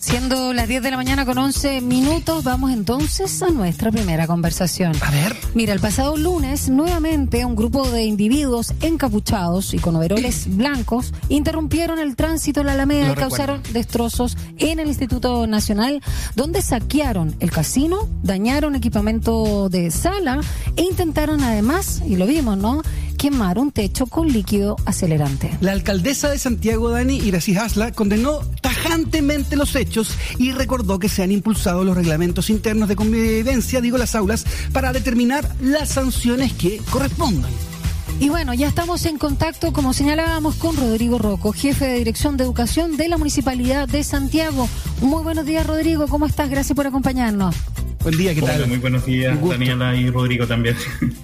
Siendo las 10 de la mañana con 11 minutos, vamos entonces a nuestra primera conversación. A ver. Mira, el pasado lunes, nuevamente un grupo de individuos encapuchados y con overoles blancos interrumpieron el tránsito en la Alameda Lo y causaron destrozos en el Instituto Nacional, donde saquearon el casino, dañaron equipamiento de sala e intentaron además, y lo vimos, ¿no?, quemar un techo con líquido acelerante. La alcaldesa de Santiago, Dani Iracy Hasla, condenó tajantemente los hechos y recordó que se han impulsado los reglamentos internos de convivencia, digo las aulas, para determinar las sanciones que correspondan. Y bueno, ya estamos en contacto, como señalábamos, con Rodrigo Rocco, jefe de Dirección de Educación de la Municipalidad de Santiago. Muy buenos días, Rodrigo. ¿Cómo estás? Gracias por acompañarnos. Buen día, ¿qué Hola, tal? muy buenos días. Daniela y Rodrigo también.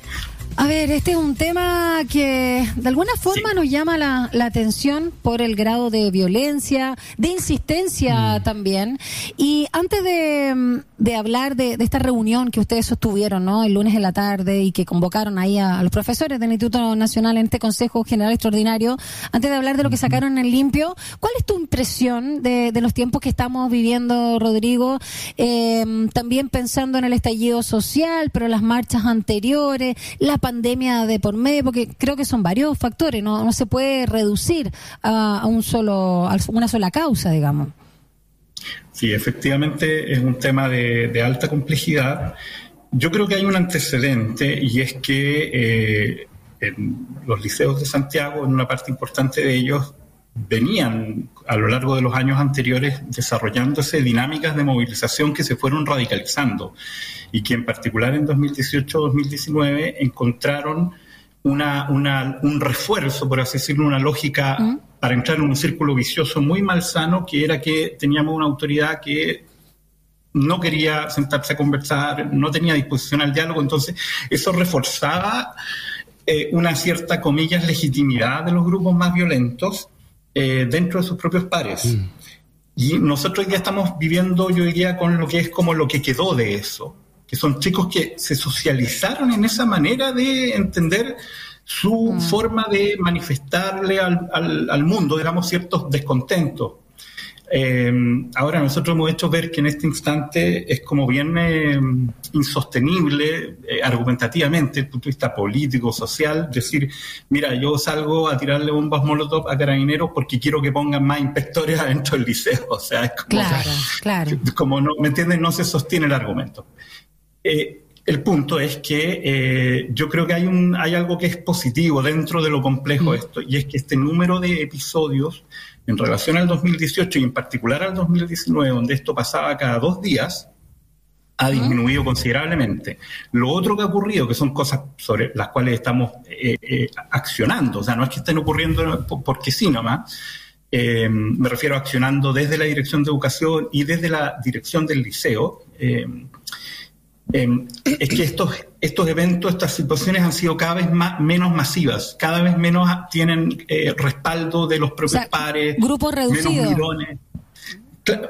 A ver, este es un tema que de alguna forma Sí. nos llama la, la atención por el grado de violencia, de insistencia también. Y antes de, mm, de hablar de, de esta reunión que ustedes sostuvieron, ¿no? El lunes en la tarde y que convocaron ahí a, a los profesores del Instituto Nacional en este Consejo General Extraordinario, antes de hablar de lo que sacaron en limpio, ¿cuál es tu impresión de, de los tiempos que estamos viviendo, Rodrigo? Eh, también pensando en el estallido social, pero las marchas anteriores, la pandemia de por medio, porque creo que son varios factores, no, no se puede reducir a, un solo, a una sola causa, digamos. Sí, efectivamente es un tema de, de alta complejidad. Yo creo que hay un antecedente y es que eh, en los liceos de Santiago, en una parte importante de ellos, venían a lo largo de los años anteriores desarrollándose dinámicas de movilización que se fueron radicalizando y que en particular en 2018-2019 encontraron una, una- un refuerzo, por así decirlo, una lógica ¿Mm? para entrar en un círculo vicioso muy malsano, que era que teníamos una autoridad que no quería sentarse a conversar, no tenía disposición al diálogo, entonces eso reforzaba eh, una cierta, comillas, legitimidad de los grupos más violentos eh, dentro de sus propios pares. Y nosotros hoy día estamos viviendo, yo diría, con lo que es como lo que quedó de eso, que son chicos que se socializaron en esa manera de entender su forma de manifestarle al, al- al mundo, digamos, ciertos descontentos. Eh, ahora nosotros hemos hecho ver que en este instante es como bien eh, insostenible eh, argumentativamente, desde el punto de vista político, social, decir, mira, yo salgo a tirarle bombas molotov a carabineros porque quiero que pongan más inspectores adentro del liceo. O sea, es como, Claro, claro. como no, ¿me entiendes? No se sostiene el argumento. El punto es que yo creo que hay, un, hay algo que es positivo dentro de lo complejo de esto, y es que este número de episodios en relación al 2018 y en particular al 2019, donde esto pasaba cada dos días, ha disminuido considerablemente. Lo otro que ha ocurrido, que son cosas sobre las cuales estamos eh, eh, accionando, o sea, no es que estén ocurriendo po- porque sí nomás, eh, me refiero a accionando desde la Dirección de Educación y desde la Dirección del Liceo, eh, eh, es que estos, estos eventos, estas situaciones han sido cada vez más, menos masivas, cada vez menos tienen eh, respaldo de los propios O sea, pares, grupos reducidos.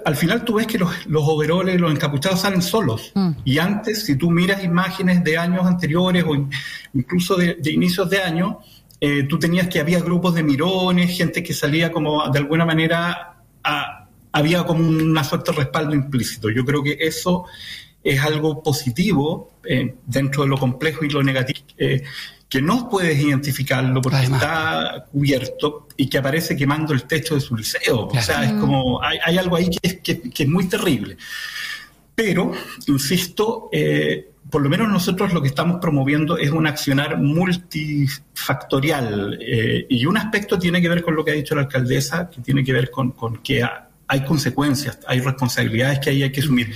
al final tú ves que los, los overoles, los encapuchados salen solos. Mm. Y antes, si tú miras imágenes de años anteriores o in- incluso de, de inicios de año, eh, tú tenías que había grupos de mirones, gente que salía como de alguna manera, a- había como una suerte de respaldo implícito. Yo creo que eso es algo positivo eh, dentro de lo complejo y lo negativo, eh, que no puedes identificarlo porque Además. está cubierto y que aparece quemando el techo de su liceo. O sea, es como, hay, hay algo ahí que es, que- que es muy terrible. Pero, insisto, eh, por lo menos nosotros lo que estamos promoviendo es un accionar multifactorial. eh, y un aspecto tiene que ver con lo que ha dicho la alcaldesa, que tiene que ver con, con que ha- hay consecuencias, hay responsabilidades que ahí hay que asumir.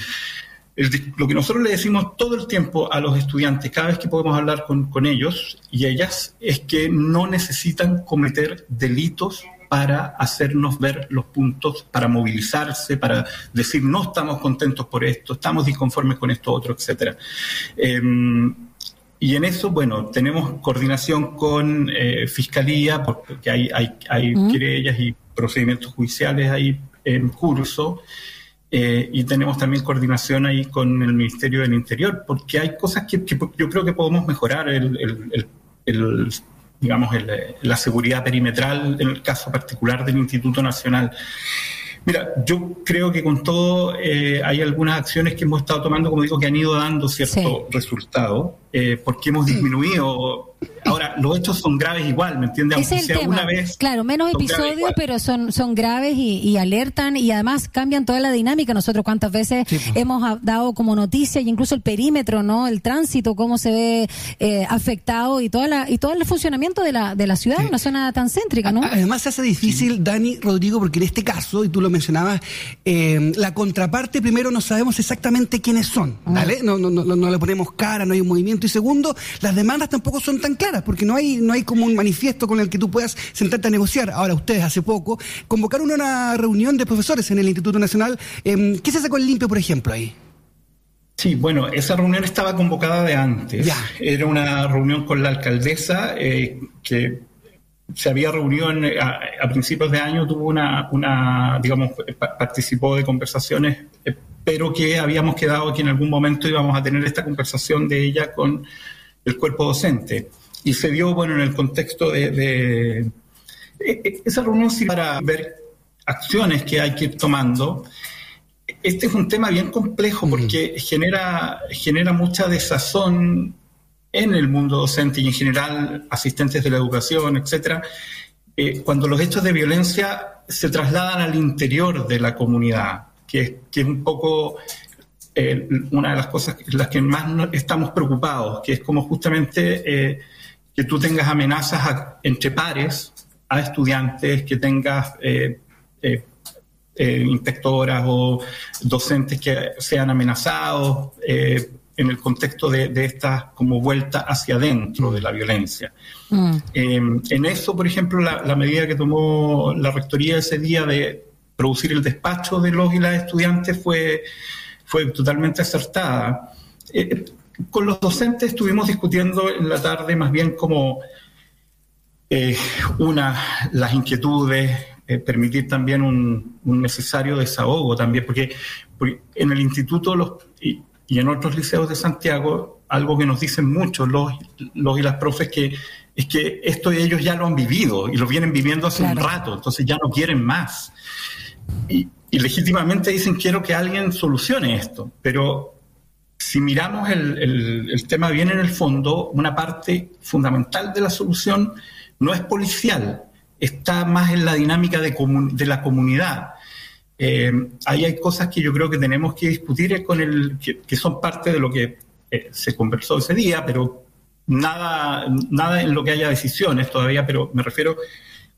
El lo que nosotros le decimos todo el tiempo a los estudiantes, cada vez que podemos hablar con, con ellos y ellas, es que no necesitan cometer delitos para hacernos ver los puntos, para movilizarse, para decir no estamos contentos por esto, estamos disconformes con esto otro, etcétera. Em, y en eso, bueno, tenemos coordinación con eh, Fiscalía, porque hay, hay, hay Mm. querellas y procedimientos judiciales ahí en curso. Eh, y tenemos también coordinación ahí con el Ministerio del Interior, porque hay cosas que, que yo creo que podemos mejorar, el, el- el- digamos, el, la seguridad perimetral en el caso particular del Instituto Nacional. Mira, yo creo que con todo eh, hay algunas acciones que hemos estado tomando, como digo, que han ido dando cierto resultado, eh, porque hemos disminuido Ahora, los hechos son graves igual, ¿me entiendes? Aunque sea una vez. Claro, menos episodios, pero son, son graves y, alertan y además cambian toda la dinámica. Nosotros cuántas veces pues. hemos dado como noticia y incluso el perímetro, ¿no? El tránsito, cómo se ve eh, afectado y toda la, y todo el funcionamiento de la, de la ciudad, una zona tan céntrica, ¿no? Además se hace difícil, Dani, Rodrigo, porque en este caso, y tú lo mencionabas, eh, la contraparte primero no sabemos exactamente quiénes son, ah. ¿vale? No, no, no, no le ponemos cara, no hay un movimiento. Y segundo, las demandas tampoco son tan claras, porque no hay, no hay como un manifiesto con el que tú puedas sentarte a negociar. Ahora, ustedes hace poco convocaron una reunión de profesores en el Instituto Nacional. Em, ¿Qué se sacó el limpio, por ejemplo, ahí? Sí, bueno, esa reunión estaba convocada de antes. Era una reunión con la alcaldesa eh, que se había reunido a, principios de año, tuvo una, una, digamos, participó de conversaciones, eh, pero que habíamos quedado que en algún momento íbamos a tener esta conversación de ella con el cuerpo docente. Y se dio, bueno, en el contexto de, e, e, esa reunión para ver acciones que hay que ir tomando. Este es un tema bien complejo porque genera, genera mucha desazón en el mundo docente y en general asistentes de la educación, etcétera, eh, cuando los hechos de violencia se trasladan al interior de la comunidad, que, que es un poco eh, una de las cosas en las que más estamos preocupados, que es como justamente eh, que tú tengas amenazas entre pares a estudiantes, que tengas eh, inspectoras o docentes que sean amenazados en el contexto de, esta como vuelta hacia adentro de la violencia. Mm. en eso, por ejemplo, la, la medida que tomó la rectoría ese día de producir el despacho de los y las estudiantes fue fue totalmente acertada. Eh, con los docentes estuvimos discutiendo en la tarde más bien como eh, una, las inquietudes, eh, permitir también un, necesario desahogo también, porque, en el instituto los, y, en otros liceos de Santiago, algo que nos dicen mucho los, los y las profes que es que esto ellos ya lo han vivido y lo vienen viviendo hace un rato, entonces ya no quieren más. Y, y legítimamente dicen quiero que alguien solucione esto, pero si miramos el, tema bien en el fondo, una parte fundamental de la solución no es policial, está más en la dinámica de, de la comunidad. Eh, ahí hay cosas que yo creo que tenemos que discutir con el, que, son parte de lo que eh, se conversó ese día, pero nada, nada en lo que haya decisiones todavía, pero me refiero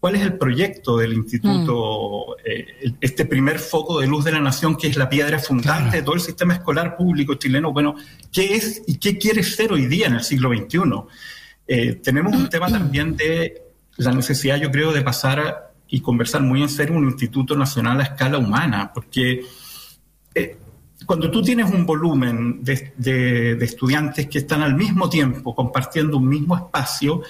cuál es el proyecto del instituto, mm. eh, este primer foco de luz de la nación, que es la piedra fundante de todo el sistema escolar público chileno. Bueno, ¿qué es y qué quiere ser hoy día en el siglo XXI? Eh, tenemos un tema también de la necesidad, yo creo, de pasar y conversar muy en serio un instituto nacional a escala humana, porque eh, cuando tú tienes un volumen de estudiantes que están al mismo tiempo compartiendo un mismo espacio,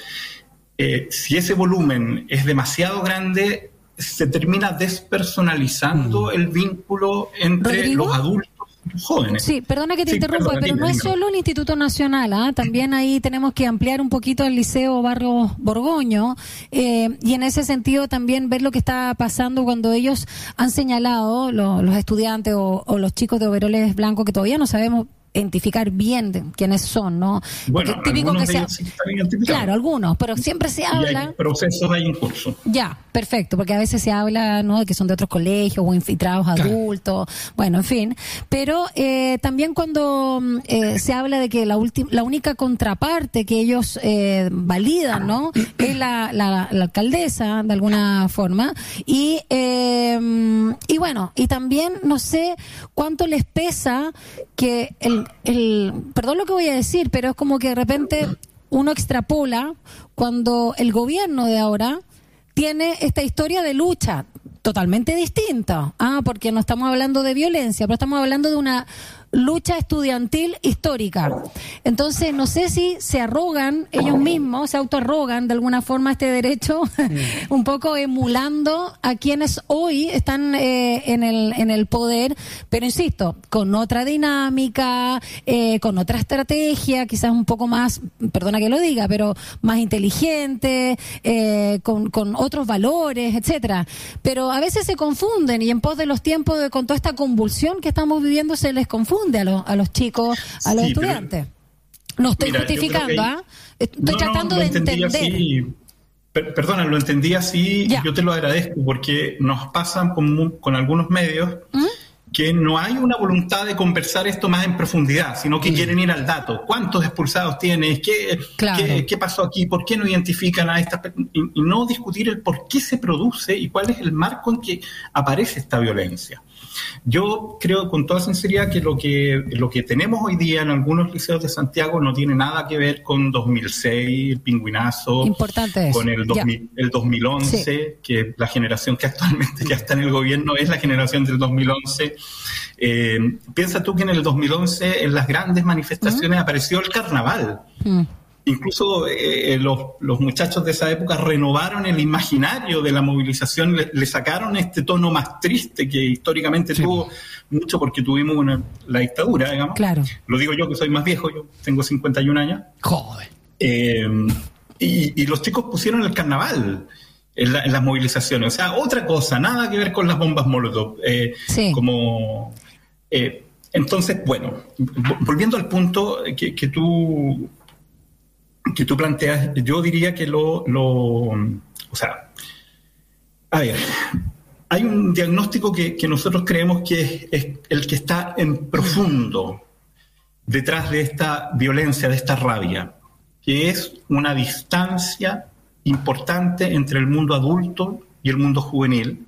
eh, si ese volumen es demasiado grande, se termina despersonalizando mm. el vínculo entre los adultos y los jóvenes. Sí, perdona que te interrumpa, pero no es solo un instituto nacional, ¿ah? también ahí tenemos que ampliar un poquito el Liceo Barrio Borgoño eh, y en ese sentido también ver lo que está pasando cuando ellos han señalado, los estudiantes o, o los chicos de overoles blancos, que todavía no sabemos identificar bien quiénes son, ¿no? Bueno, típico que sea, Claro, algunos, pero siempre se habla. hay procesos hay en curso. Ya, perfecto, porque a veces se habla, ¿no? De que son de otros colegios o infiltrados adultos, bueno, en fin. Pero eh, también cuando mm, eh, se habla de que la, la única contraparte que ellos eh, validan, ¿no? Es la, la, alcaldesa, de alguna forma. Y, y bueno, y también no sé cuánto les pesa que el el, perdón lo que voy a decir, pero es como que de repente uno extrapola cuando el gobierno de ahora tiene esta historia de lucha totalmente distinta, ah, porque no estamos hablando de violencia, pero estamos hablando de una lucha estudiantil histórica. Entonces, no sé si se arrogan ellos mismos, se autoarrogan de alguna forma este derecho, un poco emulando a quienes hoy están eh, en, el, en el poder, pero insisto, con otra dinámica, eh, con otra estrategia, quizás un poco más, perdona que lo diga, pero más inteligente, eh, con, con otros valores, etcétera. Pero a veces se confunden y en pos de los tiempos, de, con toda esta convulsión que estamos viviendo, se les confunde a, los a los chicos, a los estudiantes. No estoy justificando, ¿ah? Estoy tratando de entender. perdona, lo entendí así, y yo te lo agradezco, porque nos pasan con, con algunos medios ¿Mm? Que no hay una voluntad de conversar esto más en profundidad, sino que quieren ir al dato. ¿Cuántos expulsados tienes? ¿Qué, qué, pasó aquí? ¿Por qué no identifican a estas y, y no discutir el por qué se produce y cuál es el marco en que aparece esta violencia? Yo creo con toda sinceridad que lo que lo que tenemos hoy día en algunos liceos de Santiago no tiene nada que ver con 2006, el pingüinazo, Importante con el, el 2011, que la generación que actualmente ya está en el gobierno es la generación del 2011. Eh, piensa tú que en el 2011 en las grandes manifestaciones apareció el carnaval. Mm. Incluso eh, eh, los, muchachos de esa época renovaron el imaginario de la movilización, le, sacaron este tono más triste que históricamente tuvo mucho porque tuvimos una, la dictadura, digamos. Claro. Lo digo yo que soy más viejo, yo tengo 51 años. Joder. Eh, y, los chicos pusieron el carnaval en, las movilizaciones. O sea, otra cosa, nada que ver con las bombas Molotov. sí. Como. entonces, bueno, volviendo al punto que, que tú que tú planteas, yo diría que lo, lo o sea, a ver, hay un diagnóstico que, nosotros creemos que es, el que está en profundo detrás de esta violencia, de esta rabia, que es una distancia importante entre el mundo adulto y el mundo juvenil,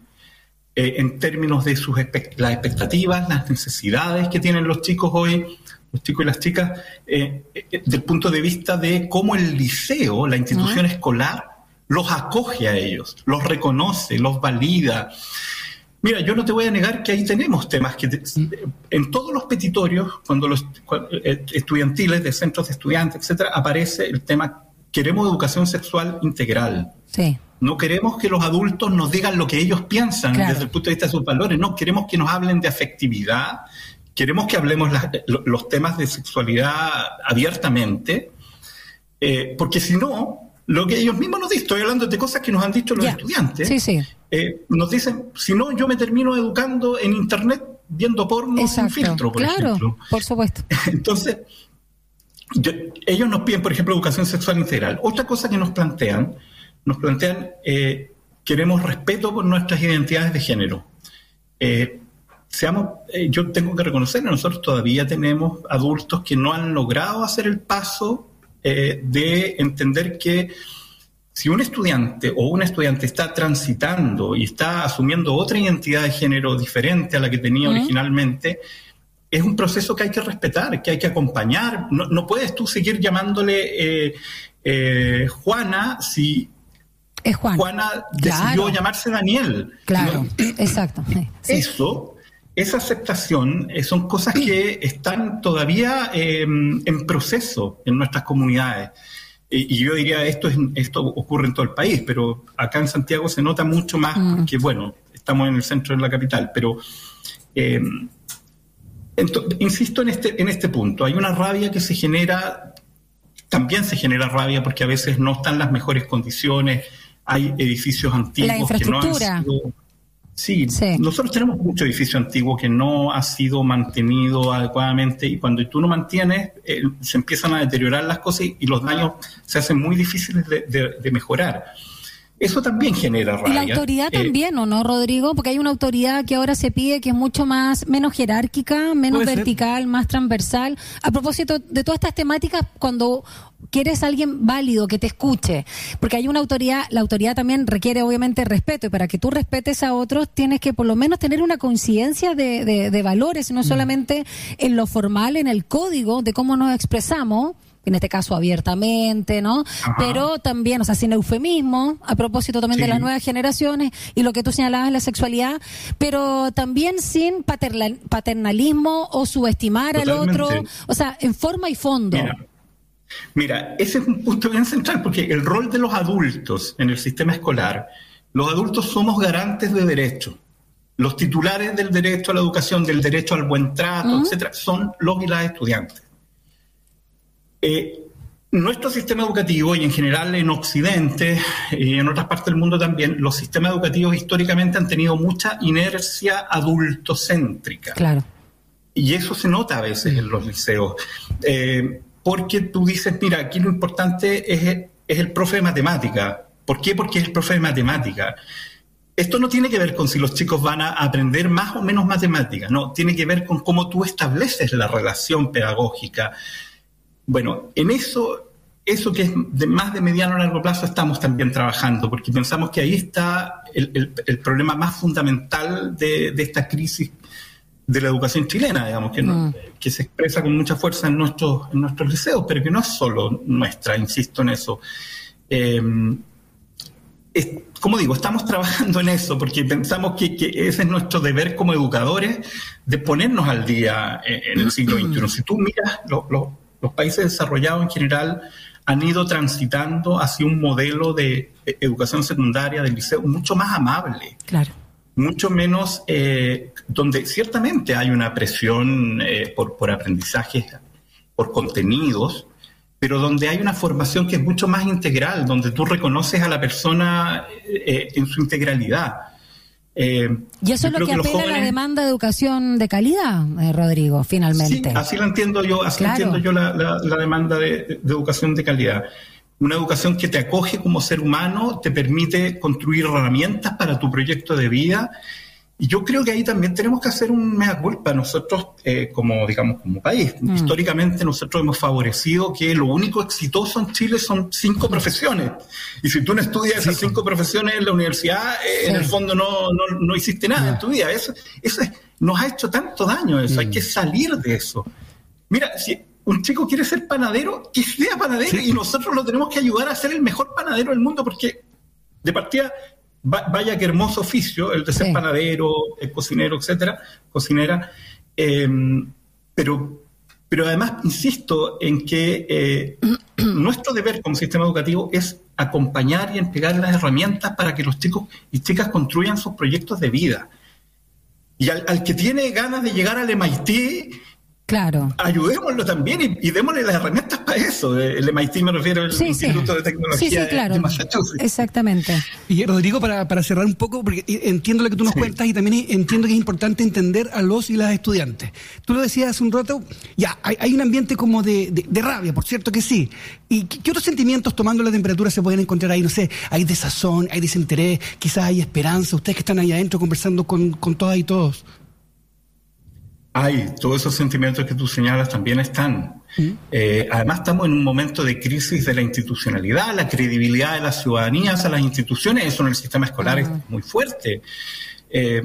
eh, en términos de sus las expectativas, las necesidades que tienen los chicos hoy, los chicos y las chicas, eh, eh, del punto de vista de cómo el liceo, la institución escolar, los acoge a ellos, los reconoce, los valida. Mira, yo no te voy a negar que ahí tenemos temas que en todos los petitorios, cuando los eh, estudiantiles de centros de estudiantes, etcétera, aparece el tema queremos educación sexual integral. Sí. No queremos que los adultos nos digan lo que ellos piensan desde el punto de vista de sus valores, no queremos que nos hablen de afectividad, queremos que hablemos los temas de sexualidad abiertamente, eh, porque si no, lo que ellos mismos nos dicen, estoy hablando de cosas que nos han dicho los estudiantes, eh, nos dicen, si no, yo me termino educando en Internet viendo porno sin filtro, por claro, por supuesto. Entonces, ellos nos piden, por ejemplo, educación sexual integral. Otra cosa que nos plantean, nos plantean, eh, queremos respeto por nuestras identidades de género. Eh, seamos, eh, yo tengo que reconocer, nosotros todavía tenemos adultos que no han logrado hacer el paso eh, de entender que si un estudiante o una estudiante está transitando y está asumiendo otra identidad de género diferente a la que tenía originalmente, es un proceso que hay que respetar, que hay que acompañar. No, puedes tú seguir llamándole eh, Juana si Juana, decidió llamarse Daniel. Claro, exacto. Eso esa aceptación eh, son cosas que están todavía em, en proceso en nuestras comunidades. Y, yo diría, esto, es, esto ocurre en todo el país, pero acá en Santiago se nota mucho más mm. que, bueno, estamos en el centro de la capital, pero... Em, insisto en este, en este punto, hay una rabia que se genera, también se genera rabia porque a veces no están las mejores condiciones, hay edificios antiguos que no han sido Sí, nosotros tenemos mucho edificio antiguo que no ha sido mantenido adecuadamente y cuando tú no mantienes eh, se empiezan a deteriorar las cosas y, los daños se hacen muy difíciles de, mejorar. Eso también genera rabia. Y la autoridad eh, también, ¿o no, Rodrigo? Porque hay una autoridad que ahora se pide que es mucho más, menos jerárquica, menos vertical, más transversal. A propósito de todas estas temáticas, cuando quieres alguien válido que te escuche, porque hay una autoridad, la autoridad también requiere obviamente respeto y para que tú respetes a otros tienes que por lo menos tener una conciencia de, de, valores, no mm. solamente en lo formal, en el código de cómo nos expresamos, en este caso abiertamente, ¿no? Pero también, o sea, sin eufemismo, a propósito también de las nuevas generaciones y lo que tú señalabas, la sexualidad, pero también sin paternalismo o subestimar al otro, o sea, en forma y fondo. Mira, ese es un punto bien central, porque el rol de los adultos en el sistema escolar, los adultos somos garantes de derechos. Los titulares del derecho a la educación, del derecho al buen trato, etcétera, son los y las estudiantes. Eh, nuestro sistema educativo y en general en Occidente y en otras partes del mundo también, los sistemas educativos históricamente han tenido mucha inercia adultocéntrica. Claro. Y eso se nota a veces en los liceos. Eh, porque tú dices, mira, aquí lo importante es, es el profe de matemática. ¿Por qué? Porque es el profe de matemática. Esto no tiene que ver con si los chicos van a aprender más o menos matemática, no, tiene que ver con cómo tú estableces la relación pedagógica. Bueno, en eso, eso que es de más de mediano a largo plazo estamos también trabajando, porque pensamos que ahí está el, problema más fundamental de, de esta crisis de la educación chilena, digamos, que, mm. que se expresa con mucha fuerza en nuestros, en nuestros liceos, pero que no es solo nuestra, insisto en eso. Eh, como digo, estamos trabajando en eso porque pensamos que, ese es nuestro deber como educadores de ponernos al día en, el siglo XXI. Si tú miras, los países desarrollados en general han ido transitando hacia un modelo de educación secundaria, del liceo, mucho más amable. Claro mucho menos, eh, donde ciertamente hay una presión eh, por, por aprendizaje, por contenidos, pero donde hay una formación que es mucho más integral, donde tú reconoces a la persona eh, en su integralidad. Y eso es lo que, apela a la demanda de educación de calidad, Rodrigo, finalmente. Sí, así lo entiendo yo, así entiendo yo la, la, demanda de, de, educación de calidad. Una educación que te acoge como ser humano, te permite construir herramientas para tu proyecto de vida. Y yo creo que ahí también tenemos que hacer un mea culpa. Nosotros, eh, como digamos, como país, mm. históricamente nosotros hemos favorecido que lo único exitoso en Chile son cinco profesiones. Y si tú no estudias esas cinco profesiones en la universidad, eh, en el fondo no, no, no hiciste nada en tu vida. Eso, eso nos ha hecho tanto daño eso. Hay mm. que salir de eso. Mira, si un chico quiere ser panadero, que sea panadero y nosotros lo tenemos que ayudar a ser el mejor panadero del mundo porque de partida vaya que hermoso oficio el de ser panadero, el cocinero, etcétera, cocinera, em, pero pero además insisto en que eh, nuestro deber como sistema educativo es acompañar y entregar las herramientas para que los chicos y chicas construyan sus proyectos de vida. Y al, al que tiene ganas de llegar al MIT Claro. Ayudémoslo también y, démosle las herramientas para eso. El MIT me refiero al Instituto de Tecnología de Massachusetts. Exactamente. Y Rodrigo, para, para cerrar un poco, porque entiendo lo que tú nos cuentas y también entiendo que es importante entender a los y las estudiantes. Tú lo decías hace un rato, ya, hay, un ambiente como de, de, rabia, por cierto que sí. ¿Y qué, otros sentimientos tomando la temperatura se pueden encontrar ahí? No sé, hay desazón, hay desinterés, quizás hay esperanza. Ustedes que están ahí adentro conversando con, con todas y todos. Hay, todos esos sentimientos que tú señalas también están. Eh, además estamos en un momento de crisis de la institucionalidad, la credibilidad de las ciudadanías a las instituciones, eso en el sistema escolar es muy fuerte. Eh,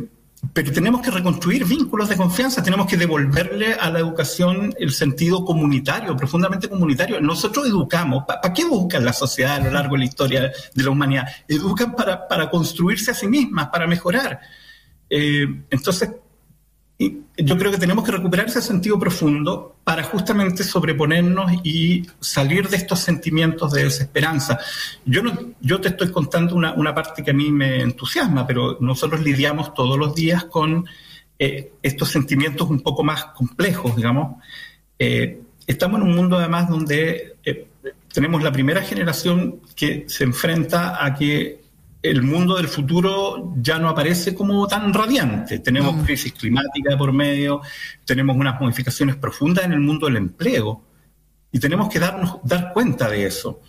pero tenemos que reconstruir vínculos de confianza, tenemos que devolverle a la educación el sentido comunitario, profundamente comunitario. Nosotros educamos, ¿para qué educan la sociedad a lo largo de la historia de la humanidad? Educan para, para construirse a sí mismas, para mejorar. Eh, entonces, yo creo que tenemos que recuperar ese sentido profundo para justamente sobreponernos y salir de estos sentimientos de desesperanza. Yo, no, yo te estoy contando una, una parte que a mí me entusiasma, pero nosotros lidiamos todos los días con eh, estos sentimientos un poco más complejos, digamos. Eh, estamos en un mundo además donde eh, tenemos la primera generación que se enfrenta a que el mundo del futuro ya no aparece como tan radiante. Tenemos mm. crisis climática por medio, tenemos unas modificaciones profundas en el mundo del empleo y tenemos que darnos dar cuenta de eso.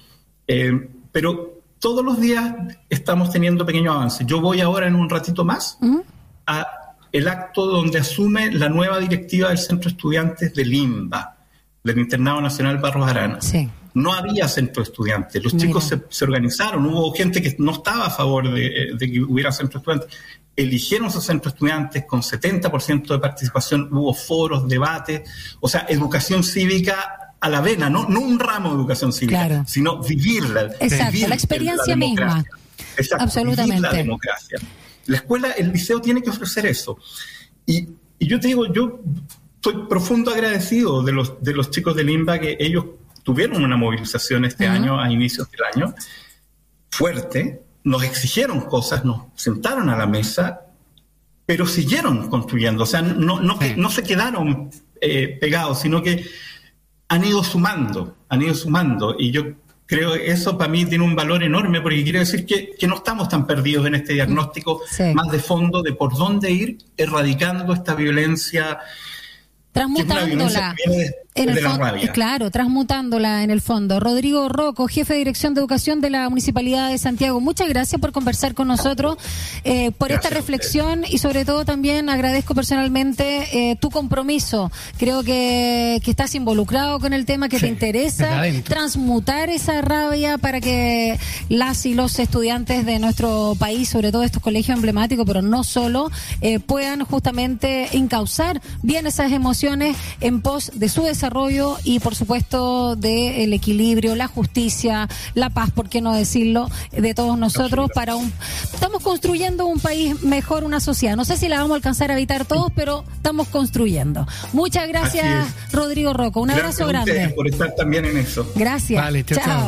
Eh, pero todos los días estamos teniendo pequeños avances. Yo voy ahora en un ratito más mm. a el acto donde asume la nueva directiva del Centro de Estudiantes de Limba, del Internado Nacional Barros Arana. Sí no había centro de estudiantes. Los chicos se, organizaron, hubo gente que no estaba a favor de, que hubiera centro de estudiantes. Eligieron esos centros de estudiantes con 70% de participación, hubo foros, debates, o sea, educación cívica a la vena, no, no un ramo de educación cívica, sino vivirla. Exacto, la experiencia misma. Exacto, Absolutamente. la democracia. La escuela, el liceo tiene que ofrecer eso. Y, y yo te digo, yo estoy profundo agradecido de los, de los chicos del INBA que ellos tuvieron una movilización este año, a inicios del año, fuerte, nos exigieron cosas, nos sentaron a la mesa, pero siguieron construyendo, o sea, no, no, no se quedaron eh, pegados, sino que han ido sumando, han ido sumando, y yo creo que eso para mí tiene un valor enorme porque quiere decir que, no estamos tan perdidos en este diagnóstico más de fondo de por dónde ir erradicando esta violencia transmutándola en el fondo, claro, transmutándola en el fondo. Rodrigo Rocco, jefe de Dirección de Educación de la Municipalidad de Santiago, muchas gracias por conversar con nosotros, eh, por esta reflexión y sobre todo también agradezco personalmente eh, tu compromiso. Creo que, que, estás involucrado con el tema, que te interesa transmutar esa rabia para que las y los estudiantes de nuestro país, sobre todo estos colegios emblemáticos, pero no solo, eh, puedan justamente encauzar bien esas emociones en pos de su desarrollo desarrollo y por supuesto del equilibrio, la justicia, la paz, por qué no decirlo, de todos nosotros para un estamos construyendo un país mejor, una sociedad. No sé si la vamos a alcanzar a evitar todos, pero estamos construyendo. Muchas gracias, Rodrigo Rocco. Un abrazo grande. por estar también en eso. Gracias. chao.